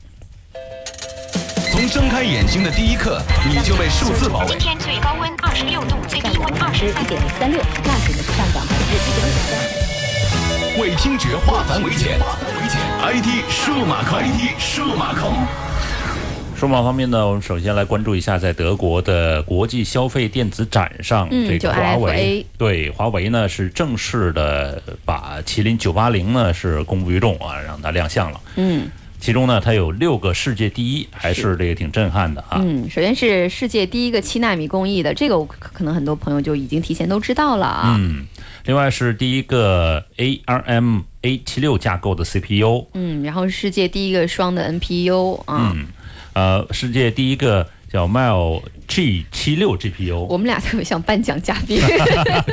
[SPEAKER 4] 从睁开眼睛的第一刻，你就被数字包围。
[SPEAKER 5] 今天最高温二十六度，最低温二十三
[SPEAKER 2] 点三六，那指的是上涨百分之一点五三。
[SPEAKER 4] 为听觉化繁为简，IT 数码控，IT 数码控。
[SPEAKER 1] 数码方面呢，我们首先来关注一下，在德国的国际消费电子展上，这个华为对华为呢是正式的把麒麟九八零呢是公布于众啊，让它亮相了。
[SPEAKER 2] 嗯，
[SPEAKER 1] 其中呢它有六个世界第一，还是这个挺震撼的啊。
[SPEAKER 2] 嗯，首先是世界第一个七纳米工艺的，这个我可能很多朋友就已经提前都知道了啊。
[SPEAKER 1] 嗯，另外是第一个 ARM A 七六架构的 CPU。
[SPEAKER 2] 嗯，然后世界第一个双的 NPU 啊。
[SPEAKER 1] 嗯。呃，世界第一个叫 Mile G 七六 GPU，
[SPEAKER 2] 我们俩特别像颁奖嘉宾。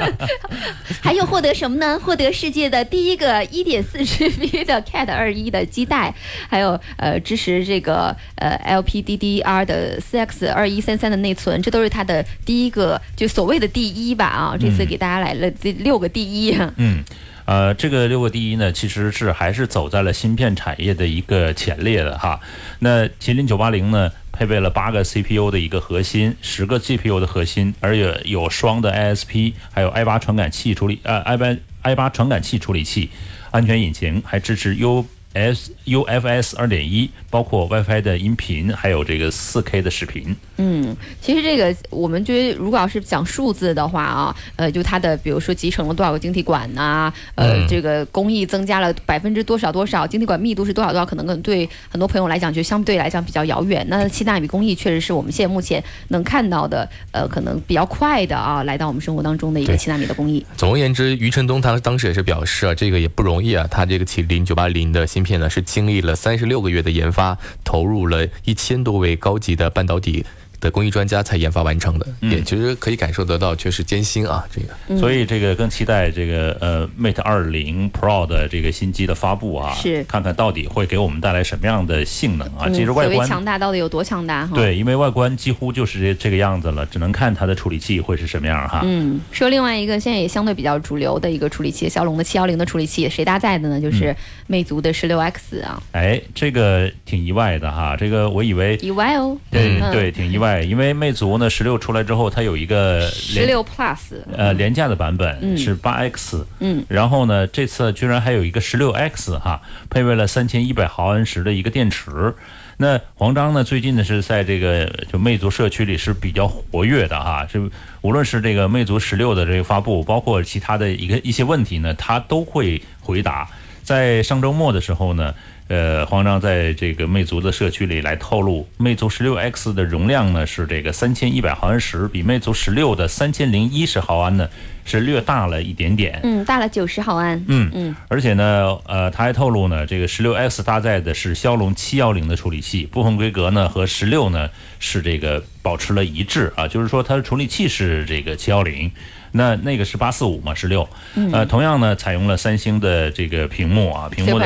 [SPEAKER 2] 还有获得什么呢？获得世界的第一个一点四 GB 的 Cat 二一的基带，还有呃支持这个呃 LPDDR 的四 X 二一三三的内存，这都是它的第一个，就所谓的第一吧啊！这次给大家来了这六个第一。
[SPEAKER 1] 嗯。呃，这个六个第一呢，其实是还是走在了芯片产业的一个前列的哈。那麒麟九八零呢，配备了八个 CPU 的一个核心，十个 GPU 的核心，而且有双的 ISP，还有 i 八传感器处理，呃，i 八 i 八传感器处理器，安全引擎，还支持 U。S UFS 二点一，包括 WiFi 的音频，还有这个四 K 的视频。
[SPEAKER 2] 嗯，其实这个我们觉得，如果要是讲数字的话啊，呃，就它的，比如说集成了多少个晶体管呐，呃，这个工艺增加了百分之多少多少，晶体管密度是多少多少，可能对很多朋友来讲，就相对来讲比较遥远。那七纳米工艺确实是我们现在目前能看到的，呃，可能比较快的啊，来到我们生活当中的一个七纳米的工艺。
[SPEAKER 3] 总而言之，余承东他当时也是表示啊，这个也不容易啊，他这个麒麟九八零的新。片呢是经历了三十六个月的研发，投入了一千多位高级的半导体。的工艺专家才研发完成的，也其实可以感受得到，确实艰辛啊。这
[SPEAKER 1] 个，所以这个更期待这个呃 Mate 二零 Pro 的这个新机的发布啊，
[SPEAKER 2] 是
[SPEAKER 1] 看看到底会给我们带来什么样的性能啊。其实外观
[SPEAKER 2] 强大到底有多强大？
[SPEAKER 1] 对，因为外观几乎就是这这个样子了，只能看它的处理器会是什么样哈。
[SPEAKER 2] 嗯，说另外一个现在也相对比较主流的一个处理器，骁龙的七幺零的处理器，谁搭载的呢？就是魅族的十六 X 啊。
[SPEAKER 1] 哎，这个挺意外的哈，这个我以为
[SPEAKER 2] 意外哦。
[SPEAKER 1] 对对，挺意外，因为魅族。呢十六出来之后，它有一个
[SPEAKER 2] 十六 Plus，
[SPEAKER 1] 呃，廉价的版本是八 X，
[SPEAKER 2] 嗯，
[SPEAKER 1] 然后呢，这次居然还有一个十六 X 哈，配备了三千一百毫安时的一个电池。那黄章呢，最近呢是在这个就魅族社区里是比较活跃的哈，是无论是这个魅族十六的这个发布，包括其他的一个一些问题呢，他都会回答。在上周末的时候呢。呃，黄章在这个魅族的社区里来透露，魅族十六 X 的容量呢是这个三千一百毫安时，比魅族十六的三千零一十毫安呢是略大了一点点。
[SPEAKER 2] 嗯，大了九十毫安。
[SPEAKER 1] 嗯
[SPEAKER 2] 嗯，
[SPEAKER 1] 而且呢，呃，他还透露呢，这个十六 X 搭载的是骁龙七幺零的处理器，部分规格呢和十六呢是这个保持了一致啊，就是说它的处理器是这个七幺零。那那个是八四五嘛，十六，呃，同样呢，采用了三星的这个屏幕啊，屏幕的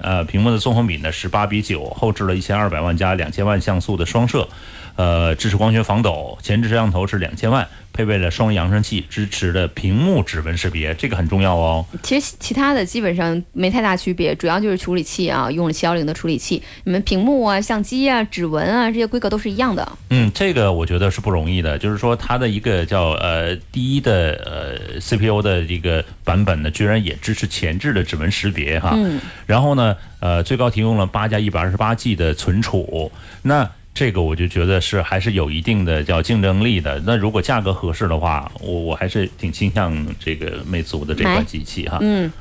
[SPEAKER 1] 呃，屏幕的纵横比呢是八比九，后置了一千二百万加两千万像素的双摄，呃，支持光学防抖，前置摄像头是两千万，配备了双扬声器，支持的屏幕指纹识别，这个很重要哦。
[SPEAKER 2] 其实其他的基本上没太大区别，主要就是处理器啊，用了七幺零的处理器。你们屏幕啊、相机啊、指纹啊这些规格都是一样的。
[SPEAKER 1] 嗯，这个我觉得是不容易的，就是说它的一个叫呃第一的呃 CPU 的一个版本呢，居然也支持前置的指纹识别哈。
[SPEAKER 2] 嗯。
[SPEAKER 1] 然后呢，呃，最高提供了八加一百二十八 G 的存储，那这个我就觉得是还是有一定的叫竞争力的。那如果价格合适的话，我我还是挺倾向这个魅族的这款机器哈。
[SPEAKER 2] 嗯，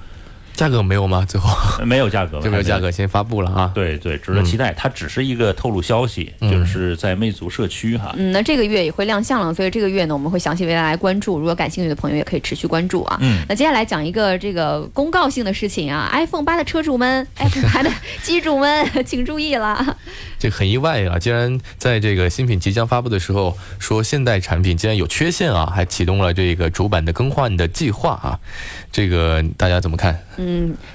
[SPEAKER 3] 价格没有吗？最后
[SPEAKER 1] 没有价格
[SPEAKER 3] 没有价格先发布了啊。
[SPEAKER 1] 对对，值得期待。它只是一个透露消息，就是在魅族社区哈。
[SPEAKER 2] 嗯，那这个月也会亮相了，所以这个月呢，我们会详细为大家来关注。如果感兴趣的朋友，也可以持续关注啊。
[SPEAKER 1] 嗯，
[SPEAKER 2] 那接下来讲一个这个公告性的事情啊，iPhone 八的车主们，iPhone 八的机主们，请注意了。
[SPEAKER 3] 这很意外啊！竟然在这个新品即将发布的时候，说现代产品竟然有缺陷啊，还启动了这个主板的更换的计划啊！这个大家怎么看？
[SPEAKER 2] 嗯，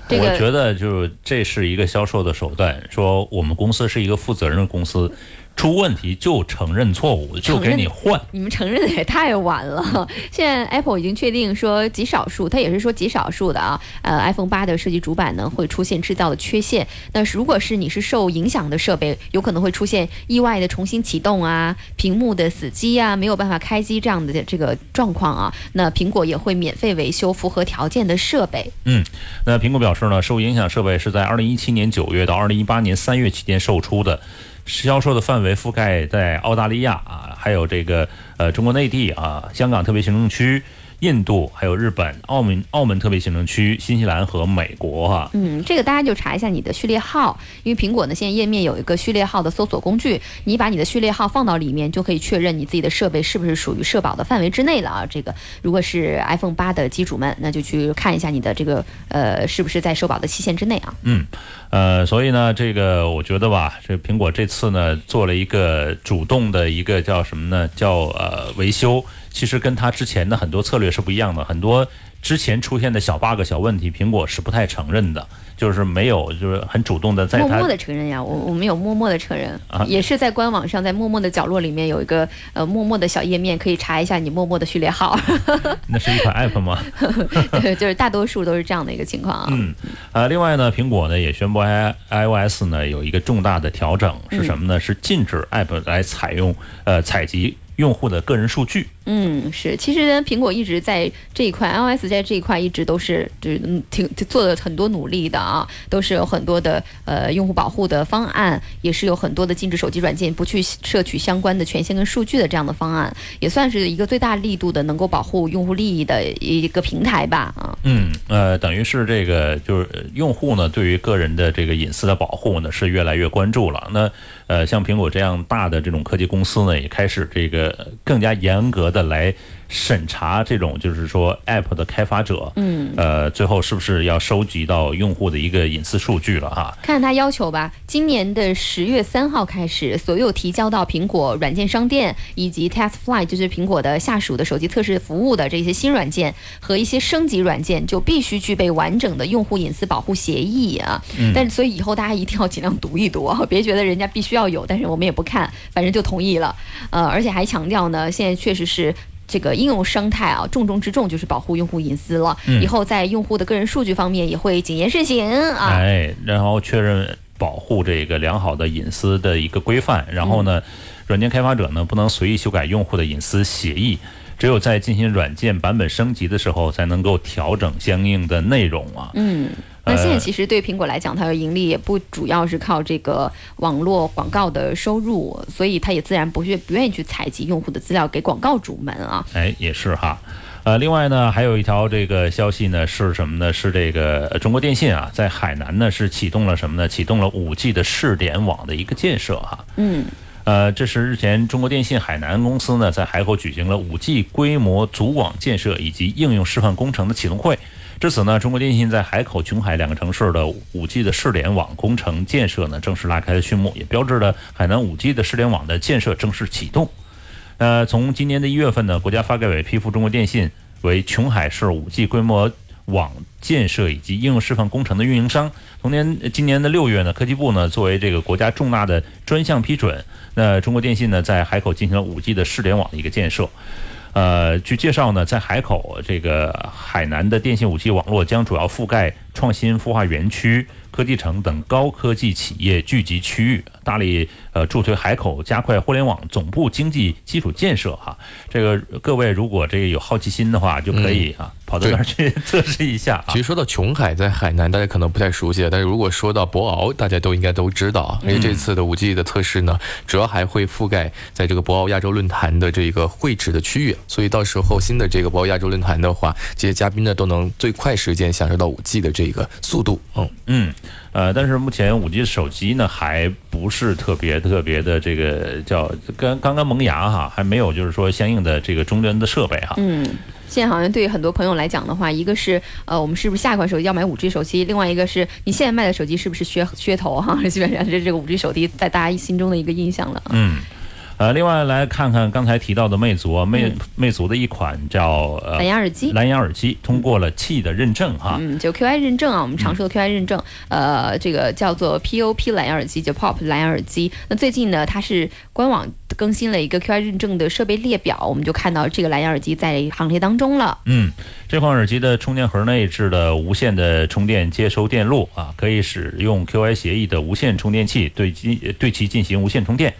[SPEAKER 2] 这
[SPEAKER 1] 我觉得就是这是一个销售的手段，说我们公司是一个负责任的公司，出问题就承认错误，就给你换。
[SPEAKER 2] 你们承认的也太晚了。现在 Apple 已经确定说极少数，它也是说极少数的啊，呃，iPhone 八的设计主板呢会出现制造的缺陷。那如果是你是受影响的设备，有可能会出现意外的重新启动啊，屏幕的死机啊，没有办法开机这样的这个状况啊，那苹果也会免费维修符合条件的设备。
[SPEAKER 1] 嗯，那苹果表示呢，受影响设备是在二零一七年九月到二零一八年三月期间售出的，销售的范围覆盖在澳大利亚啊，还有这个呃中国内地啊、香港特别行政区。印度、还有日本、澳门、澳门特别行政区、新西兰和美国哈、
[SPEAKER 2] 嗯，这个大家就查一下你的序列号，因为苹果呢现在页面有一个序列号的搜索工具，你把你的序列号放到里面，就可以确认你自己的设备是不是属于社保的范围之内了啊。这个如果是 iPhone 八的机主们，那就去看一下你的这个呃是不是在社保的期限之内啊。
[SPEAKER 1] 嗯，呃，所以呢，这个我觉得吧，这苹果这次呢做了一个主动的一个叫什么呢？叫呃维修，其实跟它之前的很多策略是不一样的，很多之前出现的小 bug、小问题，苹果是不太承认的，就是没有，就是很主动的在
[SPEAKER 2] 默默的承认呀，我我们有默默的承认，
[SPEAKER 1] 啊
[SPEAKER 2] 也是在官网上，在默默的角落里面有一个呃默默的小页面，可以查一下你默默的序列号，
[SPEAKER 1] 那是一款 app 吗？
[SPEAKER 2] 就是大多数都是这样的一个情况啊。
[SPEAKER 1] 嗯，呃，另外呢，苹果呢也宣布 i iOS 呢有一个重大的调整，是什么呢？是禁止 app 来采用呃采集用户的个人数据。
[SPEAKER 2] 嗯，是，其实呢，苹果一直在这一块，iOS 在这一块一直都是就是嗯挺做了很多努力的啊，都是有很多的呃用户保护的方案，也是有很多的禁止手机软件不去摄取相关的权限跟数据的这样的方案，也算是一个最大力度的能够保护用户利益的一个平台吧啊。
[SPEAKER 1] 嗯，呃，等于是这个就是用户呢对于个人的这个隐私的保护呢是越来越关注了。那呃，像苹果这样大的这种科技公司呢，也开始这个更加严格的的来审查这种就是说 App 的开发者，
[SPEAKER 2] 嗯，
[SPEAKER 1] 呃，最后是不是要收集到用户的一个隐私数据了哈？
[SPEAKER 2] 看他要求吧。今年的十月三号开始，所有提交到苹果软件商店以及 TestFlight，就是苹果的下属的手机测试服务的这些新软件和一些升级软件，就必须具备完整的用户隐私保护协议啊。但是所以以后大家一定要尽量读一读啊，别觉得人家必须要有，但是我们也不看，反正就同意了。呃，而且还强调呢，现在确实是。这个应用生态啊，重中之重就是保护用户隐私了。以后在用户的个人数据方面也会谨言慎行啊。
[SPEAKER 1] 哎，然后确认保护这个良好的隐私的一个规范，然后呢，软件开发者呢不能随意修改用户的隐私协议，只有在进行软件版本升级的时候才能够调整相应的内容啊。
[SPEAKER 2] 嗯，那现在
[SPEAKER 1] 呃
[SPEAKER 2] 其实对苹果来讲，它的盈利也不主要是靠这个网络广告的收入，所以它也自然不愿不愿意去采集用户的资料给广告主们啊。
[SPEAKER 1] 哎，也是哈。呃，另外呢，还有一条这个消息呢是什么呢？是这个呃中国电信啊，在海南呢是启动了什么呢？启动了五 G 的试点网的一个建设哈。
[SPEAKER 2] 嗯，
[SPEAKER 1] 呃，这是日前中国电信海南公司呢在海口举行了五 G 规模组网建设以及应用示范工程的启动会。至此呢，中国电信在海口、琼海两个城市的五 G 的试点网工程建设呢正式拉开了序幕，也标志着海南五 G 的试点网的建设正式启动。呃，从今年的一月份呢，国家发改委批复中国电信为琼海市五 G 规模网建设以及应用示范工程的运营商。同年，今年的六月呢，科技部呢作为这个国家重大的专项批准，那中国电信呢在海口进行了五 G 的试点网的一个建设。呃，据介绍呢，在海口这个海南的电信五 G 网络将主要覆盖创新孵化园区。科技城等高科技企业聚集区域，大力呃助推海口加快互联网总部经济基础建设哈。这个各位如果这个有好奇心的话，就可以啊跑到那儿去 测试一下。
[SPEAKER 3] 其实说到琼海在海南，大家可能不太熟悉，但是如果说到博鳌，大家都应该都知道啊。因为这次的五 G 的测试呢，主要还会覆盖在这个博鳌亚洲论坛的这个会址的区域，所以到时候新的这个博鳌亚洲论坛的话，这些嘉宾呢都能最快时间享受到五 G 的这个速度。嗯
[SPEAKER 1] 嗯。呃，但是目前五 G 手机呢，还不是特别特别的这个叫刚刚刚萌芽哈，还没有就是说相应的这个终端的设备哈。
[SPEAKER 2] 嗯，现在好像对于很多朋友来讲的话，一个是呃，我们是不是下一款手机要买五 G 手机？另外一个是你现在卖的手机是不是噱噱头哈？基本上是这个五 G 手机在大家心中的一个印象了。
[SPEAKER 1] 嗯。呃，另外来看看刚才提到的魅族，魅魅族的一款叫呃
[SPEAKER 2] 蓝牙耳机，
[SPEAKER 1] 蓝牙耳机通过了 Qi 的认证哈，
[SPEAKER 2] 嗯，就 QI 认证啊，我们常说的 QI 认证，呃，这个叫做 POP 蓝牙耳机，就 POP 蓝牙耳机。那最近呢，它是官网更新了一个 QI 认证的设备列表，我们就看到这个蓝牙耳机在行列当中了。
[SPEAKER 1] 嗯，这款耳机的充电盒内置了无线的充电接收电路啊，可以使用 QI 协议的无线充电器对机对其进行无线充电。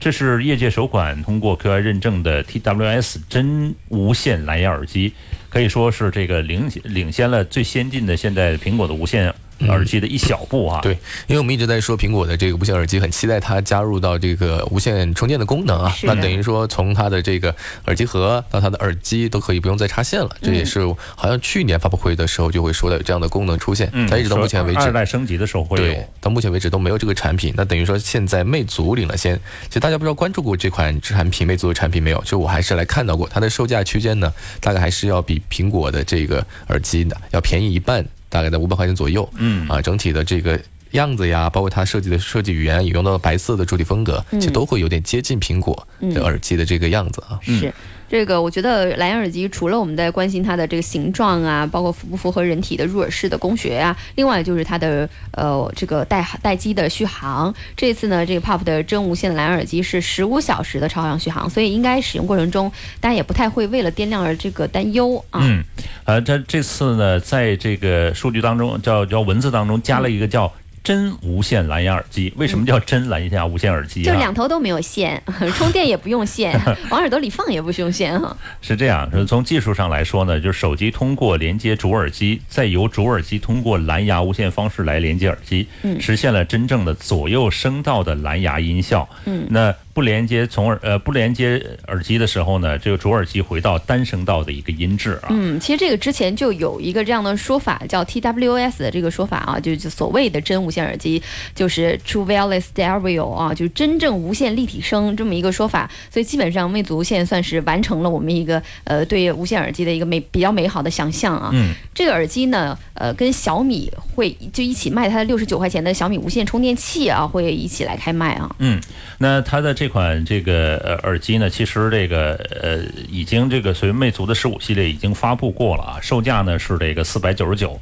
[SPEAKER 1] 这是业界首款通过 QI 认证的 TWS 真无线蓝牙耳机，可以说是这个领领先了最先进的现在苹果的无线。耳机的一小步啊，
[SPEAKER 3] 对，因为我们一直在说苹果的这个无线耳机，很期待它加入到这个无线充电的功能啊。那等于说从它的这个耳机盒到它的耳机都可以不用再插线了，这也是好像去年发布会的时候就会说的有这样的功能出现。但一直到目前为止，
[SPEAKER 1] 二代升级的时候会有，
[SPEAKER 3] 到目前为止都没有这个产品。那等于说现在魅族领了先。其实大家不知道关注过这款产品，魅族的产品没有？就我还是来看到过它的售价区间呢，大概还是要比苹果的这个耳机的要便宜一半。大概在五百块钱左右，
[SPEAKER 1] 嗯。
[SPEAKER 3] 啊，整体的这个样子呀，包括它设计的设计语言，也用到白色的主体风格，其实都会有点接近苹果的耳机的这个样子啊，
[SPEAKER 2] 是。这个我觉得蓝牙耳机除了我们在关心它的这个形状啊，包括符不符合人体的入耳式的工学啊，另外就是它的呃这个待待机的续航。这次呢，这个 POP 的真无线蓝牙耳机是十五小时的超长续航，所以应该使用过程中大家也不太会为了电量而这个担忧啊。
[SPEAKER 1] 嗯，呃，它这次呢，在这个数据当中叫叫文字当中加了一个叫。真无线蓝牙耳机，为什么叫真蓝牙无线耳机？
[SPEAKER 2] 就两头都没有线，充电也不用线，往耳朵里放也不需要线哈。
[SPEAKER 1] 是这样，从技术上来说呢，就是手机通过连接主耳机，再由主耳机通过蓝牙无线方式来连接耳机，实现了真正的左右声道的蓝牙音效。
[SPEAKER 2] 嗯，
[SPEAKER 1] 那。不连接从耳呃不连接耳机的时候呢，这个主耳机回到单声道的一个音质啊。
[SPEAKER 2] 嗯，其实这个之前就有一个这样的说法，叫 TWS 的这个说法啊，就就所谓的真无线耳机，就是 True Wireless Stereo 啊，就是真正无线立体声这么一个说法。所以基本上魅族现在算是完成了我们一个呃对无线耳机的一个美比较美好的想象啊。
[SPEAKER 1] 嗯，
[SPEAKER 2] 这个耳机呢，呃，跟小米会就一起卖它的六十九块钱的小米无线充电器啊，会一起来开卖啊。
[SPEAKER 1] 嗯，那它的这。这款这个呃耳机呢，其实这个呃已经这个随魅族的十五系列已经发布过了啊，售价呢是这个四百九十九。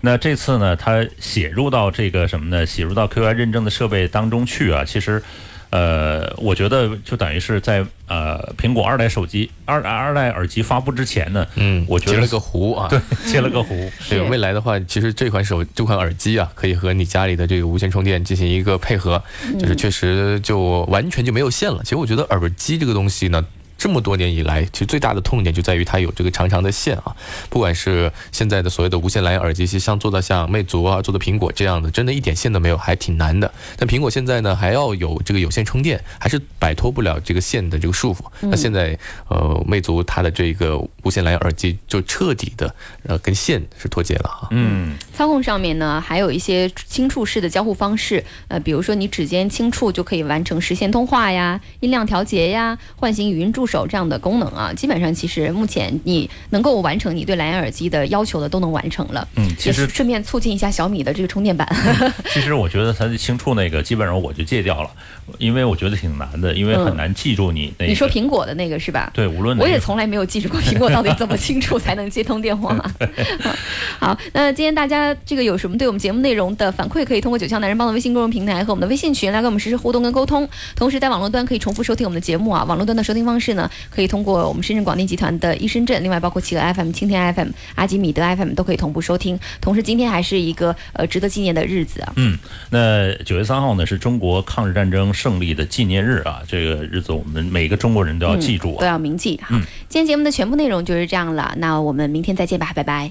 [SPEAKER 1] 那这次呢，它写入到这个什么呢？写入到 QI 认证的设备当中去啊，其实。呃，我觉得就等于是在呃苹果二代手机二二代耳机发布之前呢，
[SPEAKER 3] 嗯，
[SPEAKER 1] 我觉得
[SPEAKER 3] 接了个壶啊，
[SPEAKER 1] 对，接了个壶。
[SPEAKER 3] 对，未来的话，其实这款手这款耳机啊，可以和你家里的这个无线充电进行一个配合，就是确实就完全就没有线了。其实我觉得耳机这个东西呢。这么多年以来，其实最大的痛点就在于它有这个长长的线啊。不管是现在的所谓的无线蓝牙耳机，其实像做到像魅族啊、做的苹果这样的，真的一点线都没有，还挺难的。但苹果现在呢，还要有这个有线充电，还是摆脱不了这个线的这个束缚。那现在呃，魅族它的这个无线蓝牙耳机就彻底的呃跟线是脱节了啊。
[SPEAKER 1] 嗯，
[SPEAKER 2] 操控上面呢，还有一些轻触式的交互方式，呃，比如说你指尖轻触就可以完成实现通话呀、音量调节呀、唤醒语音助手这样的功能啊。基本上其实目前你能够完成你对蓝牙耳机的要求的都能完成了。
[SPEAKER 1] 嗯其实
[SPEAKER 2] 顺便促进一下小米的这个充电板。
[SPEAKER 1] 其实我觉得它的轻触那个基本上我就戒掉了，因为我觉得挺难的，因为很难记住你那个。
[SPEAKER 2] 你说苹果的那个是吧？
[SPEAKER 1] 对，无论
[SPEAKER 2] 我也从来没有记住过苹果到底怎么清楚才能接通电话。好，那今天大家这个有什么对我们节目内容的反馈，可以通过九霄男人帮的微信公众平台和我们的微信群来跟我们实时互动跟沟通。同时，在网络端可以重复收听我们的节目啊。网络端的收听方式呢，可以通过我们深圳广电集团的一深圳，另外包括企鹅 FM、蜻蜓 FM、阿基米德 FM 都可以同步收听。同时，今天还是一个呃值得纪念的日子啊。
[SPEAKER 1] 嗯，那九月三号呢是中国抗日战争胜利的纪念日啊，这个日子我们每个中国人都要记住啊。
[SPEAKER 2] 都要铭记哈。今天节目的全部内容就是这样了，那我们明天再见吧，拜拜。